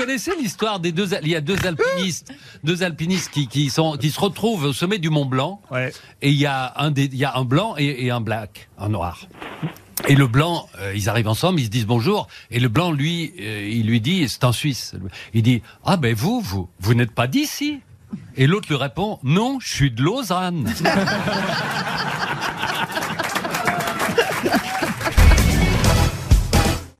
connaissez l'histoire des deux Il y a deux alpinistes, deux alpinistes qui, qui sont qui se retrouvent au sommet du Mont Blanc. Et il y a un des, il y a un blanc et, et un black, un noir. Et le blanc, euh, ils arrivent ensemble, ils se disent bonjour. Et le blanc, lui, euh, il lui dit, c'est en Suisse. Il dit, ah ben vous, vous, vous n'êtes pas d'ici. Et l'autre lui répond, non, je suis de Lausanne.